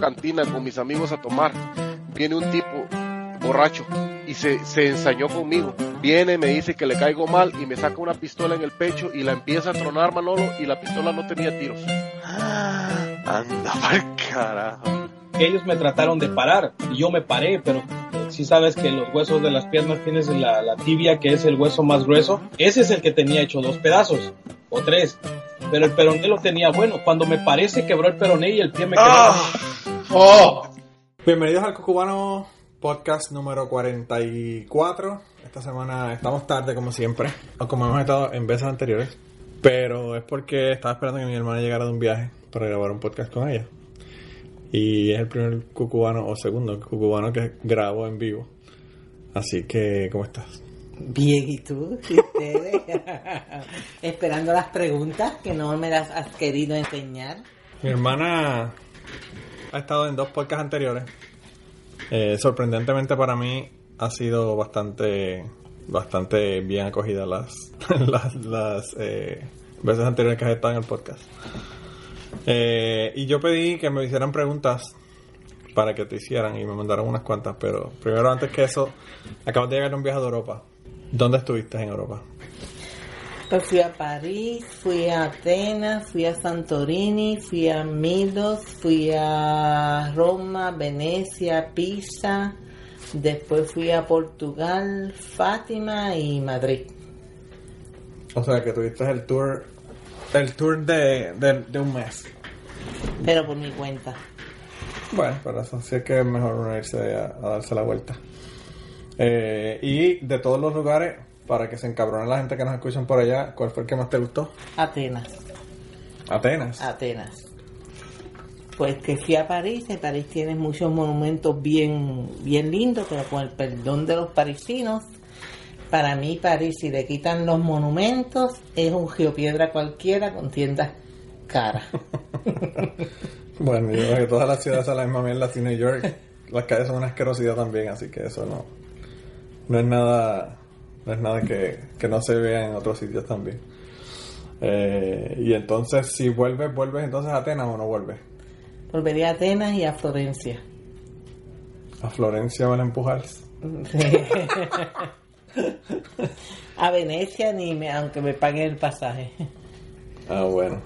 cantina con mis amigos a tomar. Viene un tipo borracho y se, se ensañó conmigo. Viene, me dice que le caigo mal y me saca una pistola en el pecho y la empieza a tronar Manolo y la pistola no tenía tiros. Anda pa'l carajo. Ellos me trataron de parar y yo me paré, pero si sabes que los huesos de las piernas tienes la, la tibia, que es el hueso más grueso, ese es el que tenía hecho dos pedazos o tres. Pero el peroné lo tenía bueno. Cuando me paré se quebró el peroné y el pie me quedó. Ah. ¡Oh! Bienvenidos al Cucubano Podcast número 44. Esta semana estamos tarde, como siempre, o como hemos estado en veces anteriores. Pero es porque estaba esperando que mi hermana llegara de un viaje para grabar un podcast con ella. Y es el primer cucubano, o segundo cucubano que grabo en vivo. Así que, ¿cómo estás? Bien, ¿y tú? ¿Y ustedes? Esperando las preguntas que no me las has querido enseñar. Mi hermana ha estado en dos podcasts anteriores. Eh, sorprendentemente para mí ha sido bastante bastante bien acogida las las, las, eh, veces anteriores que has estado en el podcast. Eh, y yo pedí que me hicieran preguntas para que te hicieran y me mandaron unas cuantas, pero primero antes que eso, acabas de llegar de un viaje de Europa. ¿Dónde estuviste en Europa? Pues fui a París, fui a Atenas, fui a Santorini, fui a Milos, fui a Roma, Venecia, Pisa, después fui a Portugal, Fátima y Madrid. O sea, que tuviste el tour el tour de, de, de un mes. Pero por mi cuenta. Bueno, para eso sí es que es mejor unirse a, a darse la vuelta. Eh, y de todos los lugares, para que se encabronen la gente que nos escuchan por allá, ¿cuál fue el que más te gustó? Atenas. Atenas. Atenas. Pues que fui a París, en París tienes muchos monumentos bien, bien lindos, pero con el perdón de los parisinos, para mí París, si le quitan los monumentos, es un geopiedra cualquiera con tiendas caras. bueno, yo creo que todas las ciudades son la misma mierda, así New York, las calles son una asquerosidad también, así que eso no, no es nada, no es nada que, que no se vea en otros sitios también. Eh, y entonces, si vuelves, ¿vuelves entonces a Atenas o no vuelves? Volvería a Atenas y a Florencia. A Florencia van a empujar. a Venecia ni me, aunque me paguen el pasaje. Ah, bueno.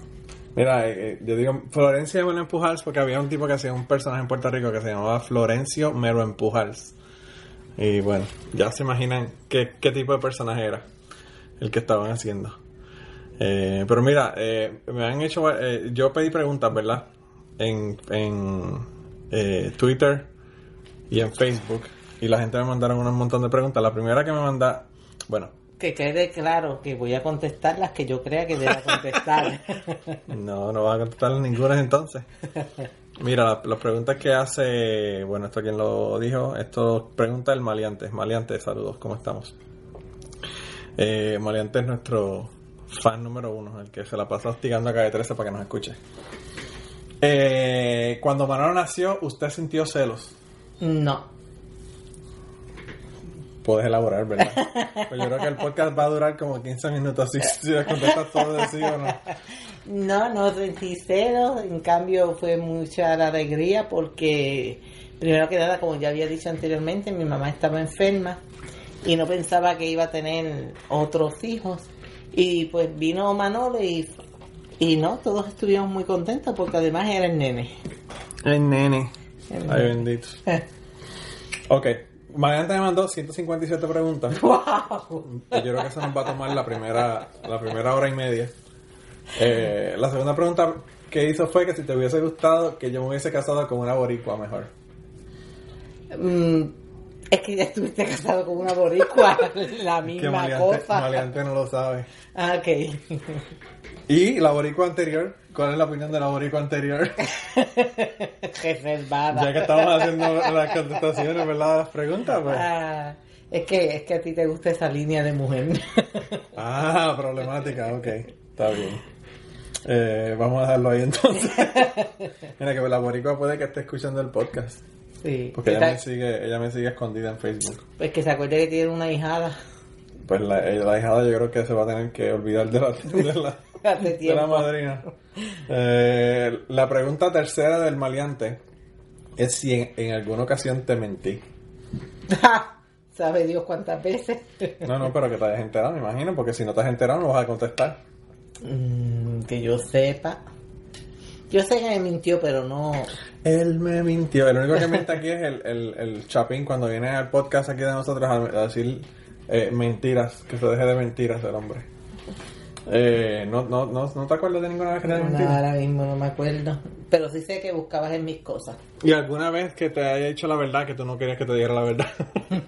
Mira, eh, eh, yo digo Florencia Mero Empujals porque había un tipo que hacía un personaje en Puerto Rico que se llamaba Florencio Mero Empujals. Y bueno, ya se imaginan qué, qué tipo de personaje era el que estaban haciendo. Eh, pero mira, eh, me han hecho. eh, yo pedí preguntas, ¿verdad? En, en eh, Twitter y en Facebook. Y la gente me mandaron un montón de preguntas. La primera que me manda. Bueno, Que quede claro que voy a contestar las que yo crea que deba contestar. No, no vas a contestar ninguna entonces. Mira, la- las preguntas que hace, bueno, esto quien lo dijo, esto pregunta el Maleante. Maleante, saludos, ¿cómo estamos? Eh, Maleante es nuestro fan número uno, el que se la pasa hostigando a Calle 13 para que nos escuche. Eh, cuando Manolo nació, ¿usted sintió celos? no. Puedes elaborar, ¿verdad? Pues yo creo que el podcast va a durar como 15 minutos si, si le contestas todo de sí o no. No, no sentí cero, en cambio fue mucha la alegría porque, primero que nada, como ya había dicho anteriormente, mi mamá estaba enferma y no pensaba que iba a tener otros hijos. Y pues vino Manolo y, y no, todos estuvimos muy contentos porque además era el nene. El nene. El Ay, nene. bendito. Ok. Mariante me mandó 157 preguntas. Yo creo que eso nos va a tomar la primera, la primera hora y media. Eh, la segunda pregunta que hizo fue que si te hubiese gustado que yo me hubiese casado con una boricua mejor. Mm, es que ya estuviste casado con una boricua, la misma cosa. Maleante no lo sabe. Ah, ok. Y la boricua anterior, ¿cuál es la opinión de la boricua anterior? Reservada. Ya que estamos haciendo las contestaciones, ¿verdad? Las preguntas, pues. Ah, es que es que a ti te gusta esa línea de mujer. Ah, problemática, ok. Está bien. Eh, vamos a dejarlo ahí entonces. Mira que la boricua puede que esté escuchando el podcast. Sí. Porque ella Está- me sigue, ella me sigue escondida en Facebook. Pues que se acuerde que tiene una hijada. Pues la, ella- la hijada yo creo que se va a tener que olvidar de la, de la, de madrina. Eh, la pregunta tercera del maleante es si en, en alguna ocasión te mentí. ¿Sabe Dios cuántas veces? No, no, pero que te hayas enterado, me imagino, porque si no te has enterado no vas a contestar. Mm, que yo sepa. Yo sé que me mintió, pero no. Él me mintió. El único que miente aquí es el, el, el Chapín cuando viene al podcast aquí de nosotros a, decir eh, mentiras, que se deje de mentiras el hombre. Eh, no, no, no, ¿No te acuerdas de ninguna vez que te No, mentido? ahora mismo no me acuerdo. Pero sí sé que buscabas en mis cosas. ¿Y alguna vez que te haya dicho la verdad que tú no querías que te diera la verdad?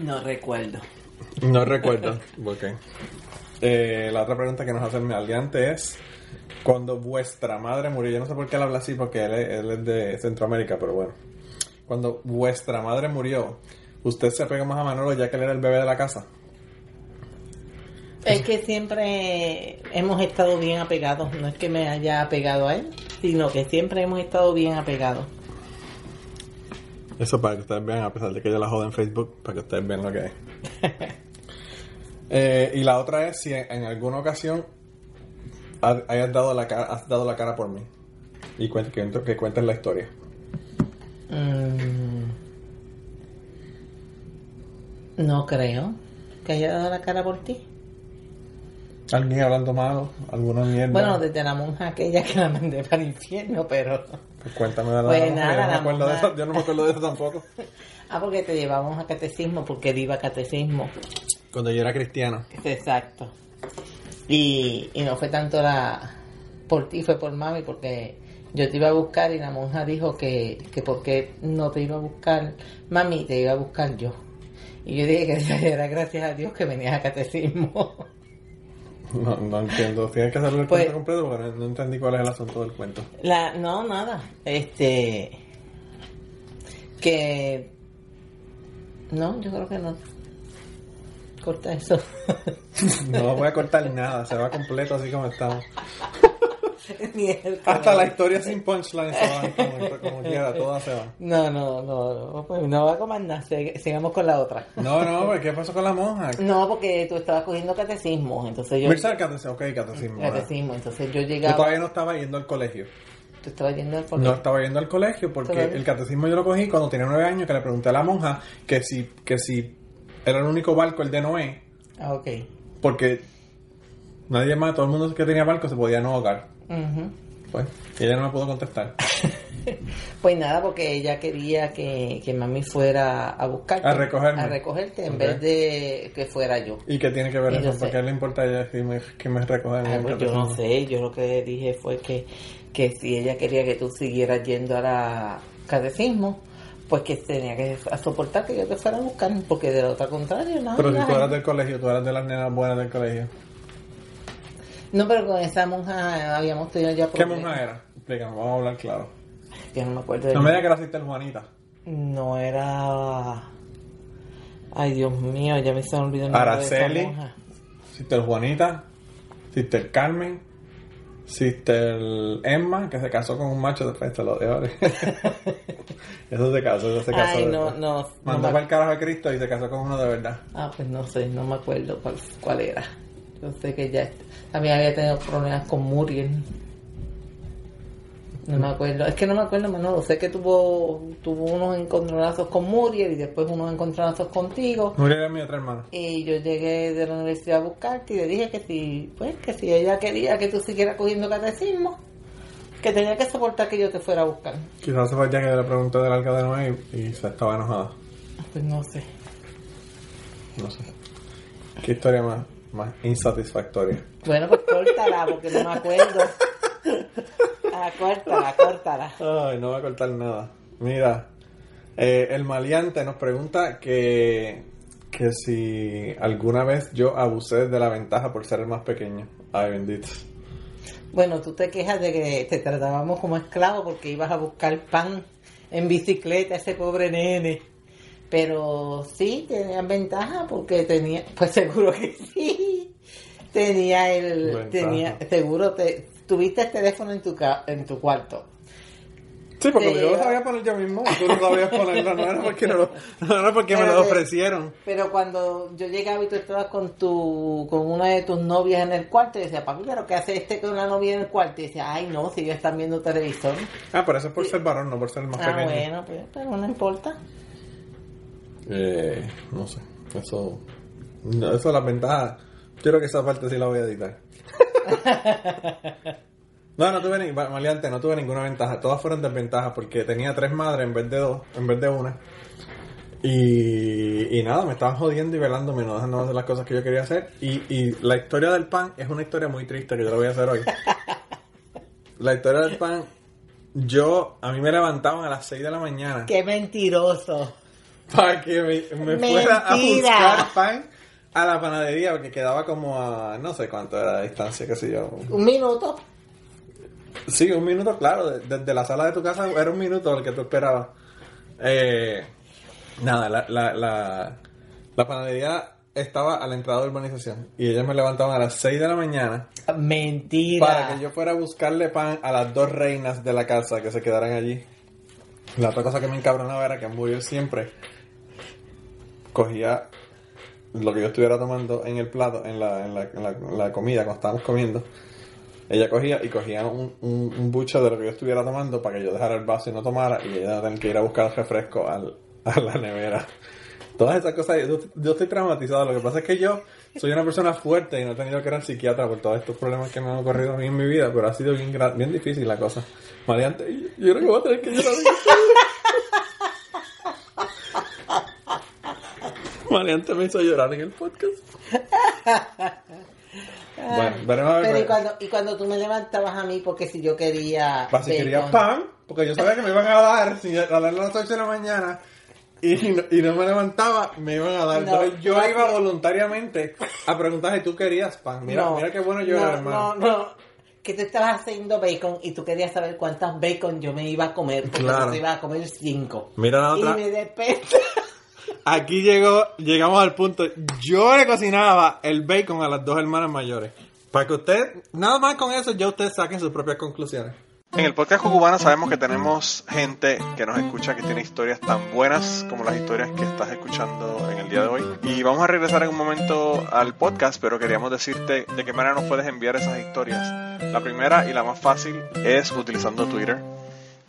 No recuerdo. no recuerdo. Ok. Eh, la otra pregunta que nos hace el maleante es cuando vuestra madre murió, yo no sé por qué él habla así porque él es, él es de Centroamérica, pero bueno. Cuando vuestra madre murió, ¿usted se pegó más a Manolo ya que él era el bebé de la casa? Es que siempre hemos estado bien apegados. No es que me haya apegado a él, sino que siempre hemos estado bien apegados. Eso para que ustedes vean, a pesar de que yo la jodo en Facebook, para que ustedes vean lo que es. Eh, y la otra es si en, en alguna ocasión ha- hayas dado la cara, has dado la cara por mí. Y cuente, que, que cuentes la historia. Mm, no creo que haya dado la cara por ti. Alguien hablando malo, alguna mierda. Bueno, desde la monja aquella que la mandé para el infierno, pero... Pues cuéntame de la Pues yo nada, no me la acuerdo de eso, Yo no me acuerdo de eso tampoco. Ah, porque te llevamos a catecismo, porque él iba a catecismo. Cuando yo era cristiano. Exacto. Y, y no fue tanto la por ti, fue por mami, porque yo te iba a buscar y la monja dijo que, que porque no te iba a buscar mami, te iba a buscar yo. Y yo dije que era gracias a Dios que venías a catecismo. No, no entiendo. Tienes que hacerlo el Pues- cuento completo porque no, no entendí cuál es el asunto del cuento. La, no, nada. Este. Que. No, yo creo que no. Corta eso. No voy a cortar nada, se va completo así como estamos. Hasta la historia sin punchline se va como, como quiera, toda se va. No, no, no, no, pues no va a comer nada. Sig- Sigamos con la otra. No, no, pues, ¿qué pasó con la monja? No, porque tú estabas cogiendo catecismo, entonces yo... Mirza, el catecismo, ok, catecismo. Catecismo, entonces yo Yo llegaba... todavía no estaba yendo al colegio. Tú estabas yendo al No colegio. estaba yendo al colegio porque el catecismo yo lo cogí cuando tenía nueve años que le pregunté a la monja que si, que si era el único barco el de Noé, Ah, ok. porque nadie más, todo el mundo que tenía barco se podía no ahogar. Ujú. Pues, ella no me pudo contestar. Pues nada, porque ella quería que, que mami fuera a buscarte. A recogerme. A recogerte en vez de que fuera yo. ¿Y qué tiene que ver Y eso? ¿Por qué le importa a ella que me, que me recojan pues yo no sé, yo lo que dije fue que, que si ella quería que tú siguieras yendo a la catecismo, pues que tenía que soportar que yo te fuera a buscar, porque de lo otro contrario, no. Pero si tú eras del colegio, tú eras de las nenas buenas del colegio. No, pero con esa monja habíamos tenido ya ¿Qué monja era? Explícame, vamos a hablar claro. Yo no me acuerdo de No me digas que era Sister Juanita. No era... Ay, Dios mío, ya me se me olvidó el nombre de esa Araceli. monja. Sister Juanita, Sister Carmen, Sister Emma, que se casó con un macho después te lo de ahora. eso se casó, eso se casó. Ay, no, no. no Mandó para el carajo a Cristo y se casó con uno de verdad. Ah, pues no sé, no me acuerdo cuál, cuál era. Yo sé que ya también había tenido problemas con Muriel. No me acuerdo, es que no me acuerdo, Manolo. Sé que tuvo, tuvo unos encontronazos con Muriel y después unos encontronazos contigo. Muriel era mi otra hermana. Y yo llegué de la universidad a buscarte y le dije que si, pues, que si ella quería que tú siguieras cogiendo catecismo, que tenía que soportar que yo te fuera a buscar. Quizás se fue ya que le pregunté del arca de Noé y, y se estaba enojada. Pues no sé. No sé. Qué historia más, más insatisfactoria. Bueno, pues córtala porque no me acuerdo. Córtala, córtala. Ay, no va a cortar nada. Mira, eh, el maleante nos pregunta que, que si alguna vez yo abusé de la ventaja por ser el más pequeño. Ay, bendito. Bueno, tú te quejas de que te tratábamos como esclavo porque ibas a buscar pan en bicicleta, ese pobre nene. Pero sí, tenían ventaja porque tenía, pues seguro que sí. Tenía el, Ventaja. tenía, seguro te, tuviste el teléfono en tu, ca- en tu cuarto. Sí, porque yo lo sabía poner yo mismo. Tú no sabías ponerlo, no era porque, no lo- no era porque me lo que- ofrecieron. Pero cuando yo llegaba y tú estabas con tu con una de tus novias en el cuarto, y decía, papi, ¿pero qué hace este con una novia en el cuarto? Y decía, ay, no, si ellos están viendo televisor. Ah, pero eso es por ser varón, no por ser el más Ah, pequeño. bueno, pues, pero no importa. Eh, no sé. Eso. No, eso es la ventaja. Yo creo que esa parte sí la voy a editar. No, no tuve ni, maleante, no tuve ninguna ventaja. Todas fueron desventajas porque tenía tres madres en vez de dos, en vez de una. Y, y nada, me estaban jodiendo y velándome, no dejando hacer las cosas que yo quería hacer. Y, y la historia del pan es una historia muy triste que yo la voy a hacer hoy. La historia del pan, yo, a mí me levantaban a las 6 de la mañana Qué mentiroso. para que me, me fuera a buscar pan a la panadería porque quedaba como a no sé cuánto era la distancia, qué sé yo. Un minuto. Sí, un minuto, claro, de- desde la sala de tu casa era un minuto el que tú esperabas. Eh, nada, la, la, la, la panadería estaba a la entrada de urbanización y ellos me levantaban a las 6 de la mañana Mentira. para que yo fuera a buscarle pan a las dos reinas de la casa que se quedaran allí. La otra cosa que me encabronaba era que murió siempre cogía lo que yo estuviera tomando en el plato, en la, en la, en la, comida, cuando estábamos comiendo. Ella cogía y cogía un, un, un bucho de lo que yo estuviera tomando para que yo dejara el vaso y no tomara y ella tenía que ir a buscar el refresco al, a la nevera. Todas esas cosas, yo, estoy traumatizado. Lo que pasa es que yo soy una persona fuerte y no he tenido que ir al psiquiatra por todos estos problemas que me han ocurrido a mí en mi vida, pero ha sido bien, bien difícil la cosa. Mariante, yo yo creo que voy a tener que llorar. Mariante me hizo llorar en el podcast. Bueno, veremos a ver. Pero y cuando, y cuando tú me levantabas a mí, porque si yo quería. Pa- si quería bacon. pan, porque yo sabía que me iban a dar, si a las 8 de la mañana y no, y no me levantaba, me iban a dar. No, Entonces yo no, iba voluntariamente a preguntar si tú querías pan. Mira, mira qué bueno yo era, hermano. No, no. Que tú estabas haciendo bacon y tú querías saber cuántas bacon yo me iba a comer. Porque Claro. yo te iba a comer cinco. Mira la Y otra. me repente. Aquí llegó, llegamos al punto. Yo le cocinaba el bacon a las dos hermanas mayores. Para que usted, nada más con eso, ya ustedes saquen sus propias conclusiones. En el podcast Cucubano sabemos que tenemos gente que nos escucha que tiene historias tan buenas como las historias que estás escuchando en el día de hoy. Y vamos a regresar en un momento al podcast, pero queríamos decirte de qué manera nos puedes enviar esas historias. La primera y la más fácil es utilizando Twitter.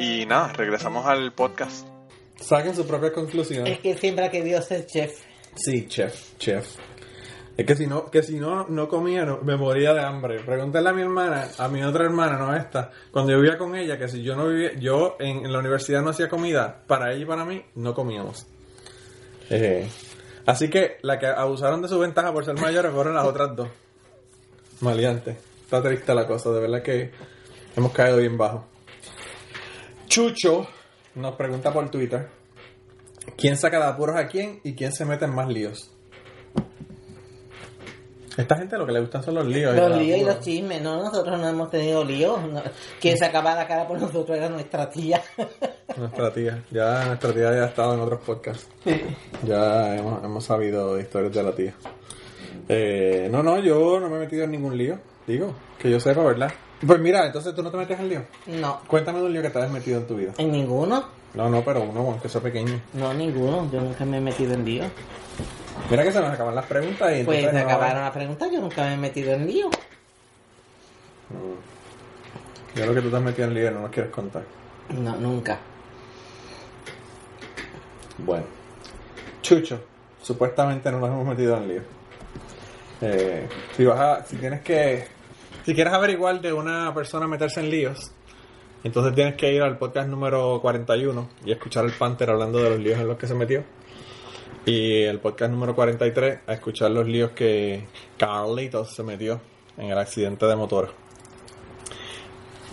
y nada, regresamos al podcast. Saquen sus propias conclusiones. Es que siempre ha querido ser chef. Sí, chef, chef. Es que si no, que si no, no comía, no- me moría de hambre. Pregúntale a mi hermana, a mi otra hermana, no esta, cuando yo vivía con ella, que si yo no vivía, yo en, en la universidad no hacía comida, para ella y para mí, no comíamos. Eh, así que la que abusaron de su ventaja por ser mayores fueron las otras dos. Maleante. Está triste la cosa, de verdad que hemos caído bien bajo. Chucho nos pregunta por Twitter. ¿Quién saca de apuros a quién y quién se mete en más líos? Esta gente lo que le gustan son los líos. Los los líos y los chismes, no, nosotros no hemos tenido líos. no. Quien sacaba la cara por nosotros era nuestra tía. Nuestra tía. Ya nuestra tía ya ha estado en otros podcasts. Ya hemos, hemos sabido historias de la tía. Eh, no, no, yo no me he metido en ningún lío. Digo, que yo sepa, ¿verdad? Pues mira, entonces tú no te metes en lío. No, Cuéntame de un lío que te has metido en tu vida. en ninguno. No, no, pero uno, aunque sea pequeño. No, ninguno. Yo nunca me he metido en líos. Mira que se nos acaban las preguntas y Pues se no- acabaron las preguntas, yo nunca me he metido en líos. Yo lo que tú te has metido en lío no nos quieres contar. No, nunca. Bueno. Chucho, supuestamente no nos hemos metido en lío. Eh, si vas a, si tienes que, si quieres averiguar de una persona meterse en líos, entonces tienes que ir al podcast número 41 y escuchar al Panther hablando de los líos en los que se metió. Y el podcast número 43 a escuchar los líos que Carlitos se metió en el accidente de motor.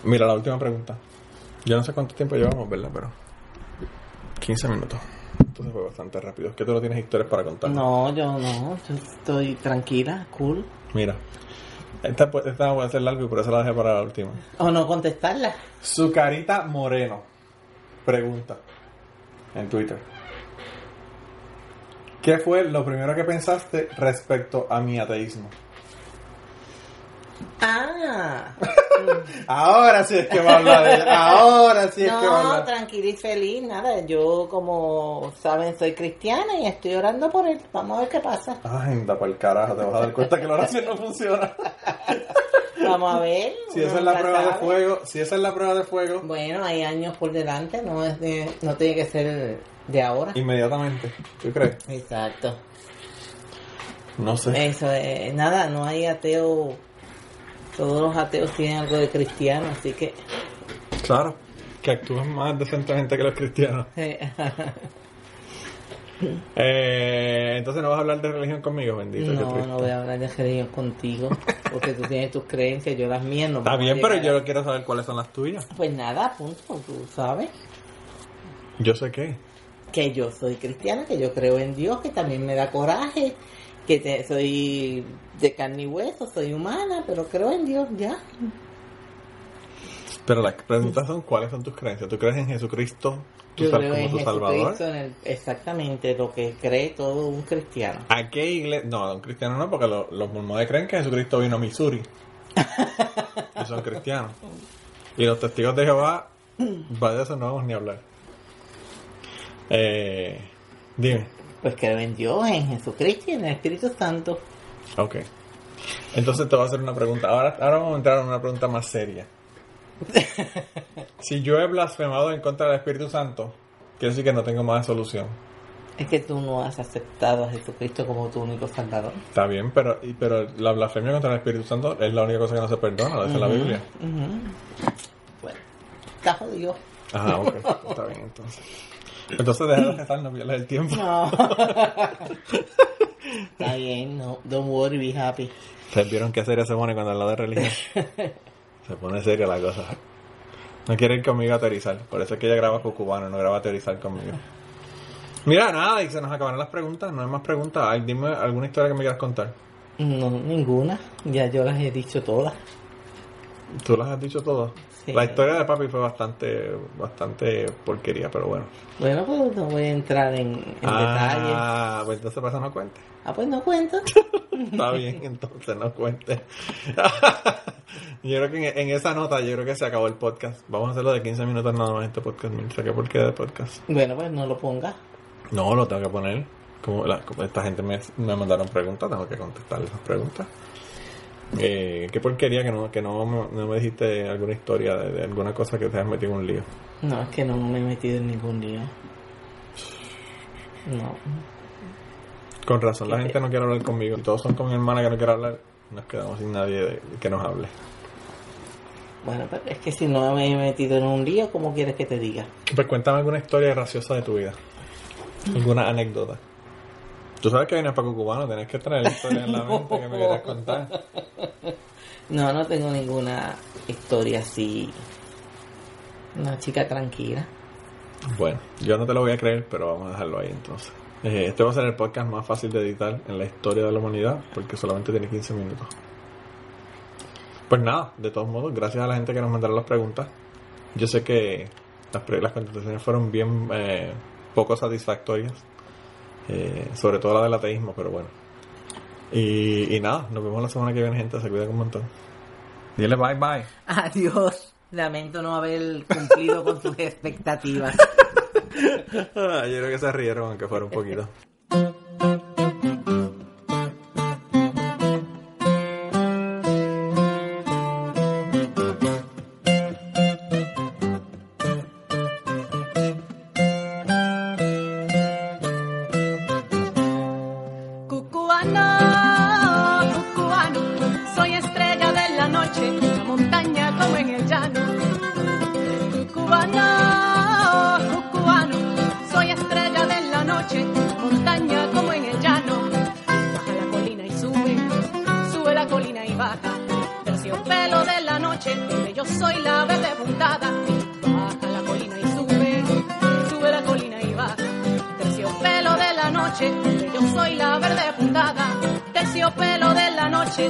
Mira la última pregunta. Yo no sé cuánto tiempo llevamos, ¿verdad? Pero 15 minutos. Entonces fue bastante rápido. ¿Es que tú no tienes historias para contar? No, yo no, yo estoy tranquila, cool. Mira. Esta, pues, esta voy a hacer largo y por eso la dejé para la última. O no contestarla. Su carita moreno. Pregunta. En Twitter. ¿Qué fue lo primero que pensaste respecto a mi ateísmo? Ah. Ahora sí es que va a hablar de. Ahora sí es que va a No, hablar. tranquila y feliz, nada. Yo, como saben, soy cristiana y estoy orando por él. Vamos a ver qué pasa. Ay, anda por el carajo, te vas a dar cuenta que la oración no funciona. Vamos a ver. Si esa es la prueba de fuego, si esa es la prueba de fuego, Bueno, hay años por delante, no es de, no tiene que ser de ahora. inmediatamente. ¿Tú crees? Exacto. No sé. Eso es, nada, no hay ateo. Todos los ateos tienen algo de cristiano, así que. Claro. Que actúan más decentemente que los cristianos. Eh, entonces no vas a hablar de religión conmigo, bendito. no, no voy a hablar de religión contigo, porque tú tienes tus creencias, yo las mías no. Está bien, pero llegar a- yo quiero saber cuáles son las tuyas. Pues nada, punto, tú sabes. Yo sé qué. que yo soy cristiana, que yo creo en Dios, que también me da coraje, que te- soy de carne y hueso, soy humana, pero creo en Dios ya. Pero las preguntas son cuáles son tus creencias. ¿Tú crees en Jesucristo tu Yo creo como en tu Salvador? En el- exactamente lo que cree todo un cristiano. ¿A qué iglesia? No, un cristiano no, porque lo- los mormones creen que Jesucristo vino a Missouri. y son cristianos. Y los testigos de Jehová, va de eso no vamos ni a hablar. Eh, dime. Pues creo en Dios, en Jesucristo y en el Espíritu Santo. Ok. Entonces te voy a hacer una pregunta. Ahora, ahora vamos a entrar en una pregunta más seria. si yo he blasfemado en contra del Espíritu Santo, quiere decir que no tengo más solución. Es que tú no has aceptado a Jesucristo como tu único salvador. Está bien, pero, pero la blasfemia contra el Espíritu Santo es la única cosa que no se perdona, lo dice la Biblia. Ujú. Bueno, está jodido. Ajá, ok. Está bien, entonces. Entonces deja de rezar, no pierdas el tiempo. No. está bien, no. Don't worry, be happy. Ustedes vieron qué seria se pone cuando habla de religión. Se pone seria la cosa. No quiere ir conmigo a teorizar. Por eso es que ella graba con cubano, no graba a teorizar conmigo. Mira, nada, y se nos acabaron las preguntas. No hay más preguntas. Ay, dime alguna historia que me quieras contar. No, ninguna. Ya yo las he dicho todas. Tú las has dicho todas. Sí. La historia de papi fue bastante bastante porquería, pero bueno. Bueno, pues no voy a entrar en, en detalles. ah, pues entonces para eso no cuente. Ah, pues no cuento. Está bien, entonces no cuente. yo creo que en, en esa nota, yo creo que se acabó el podcast. Vamos a hacerlo de 15 minutos nada más este podcast. Mira, ¿qué porquería de podcast? bueno, pues no lo ponga. No, lo tengo que poner. Como, la- como esta gente me, me mandaron preguntas, tengo que contestar esas preguntas. Eh, qué porquería que no, que no, me- no me dijiste alguna historia de, de alguna cosa que te has metido en un lío. No, es que no me he metido en ningún lío. No. Con razón, la gente no quiere hablar conmigo. Todos son con mi hermana que no quiere hablar. Nos quedamos sin nadie de- que nos hable. Bueno, pues es que si no me he metido en un lío, ¿cómo quieres que te diga? Pues cuéntame alguna historia graciosa de tu vida. Alguna anécdota. Tú sabes que vienes para Cubano, tenés que traer historia en la mente que me quieras contar. No, no tengo ninguna historia así. Una chica tranquila. Bueno, yo no te lo voy a creer, pero vamos a dejarlo ahí entonces. Eh, este va a ser el podcast más fácil de editar en la historia de la humanidad porque solamente tiene 15 minutos. Pues nada, de todos modos, gracias a la gente que nos mandaron las preguntas. Yo sé que las, las contestaciones fueron bien eh, poco satisfactorias, eh, sobre todo la del ateísmo, pero bueno. Y, y nada, nos vemos la semana que viene, gente. Se cuidan un montón. Dile bye bye. Adiós. Lamento no haber cumplido con sus expectativas. Ah, yo creo que se rieron, aunque fuera un poquito. un pelo de la noche, que yo soy la verde despuntada. Baja la colina y sube, sube la colina y baja. Terciopelo de la noche, que yo soy la verde puntada. Terciopelo de la noche,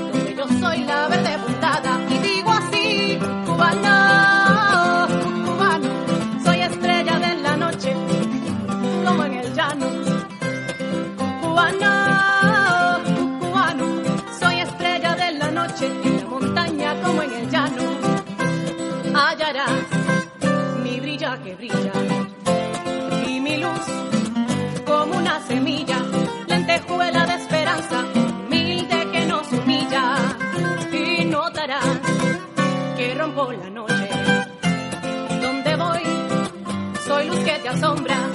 llevo la noche. ¿Dónde voy? Soy luz que te asombra.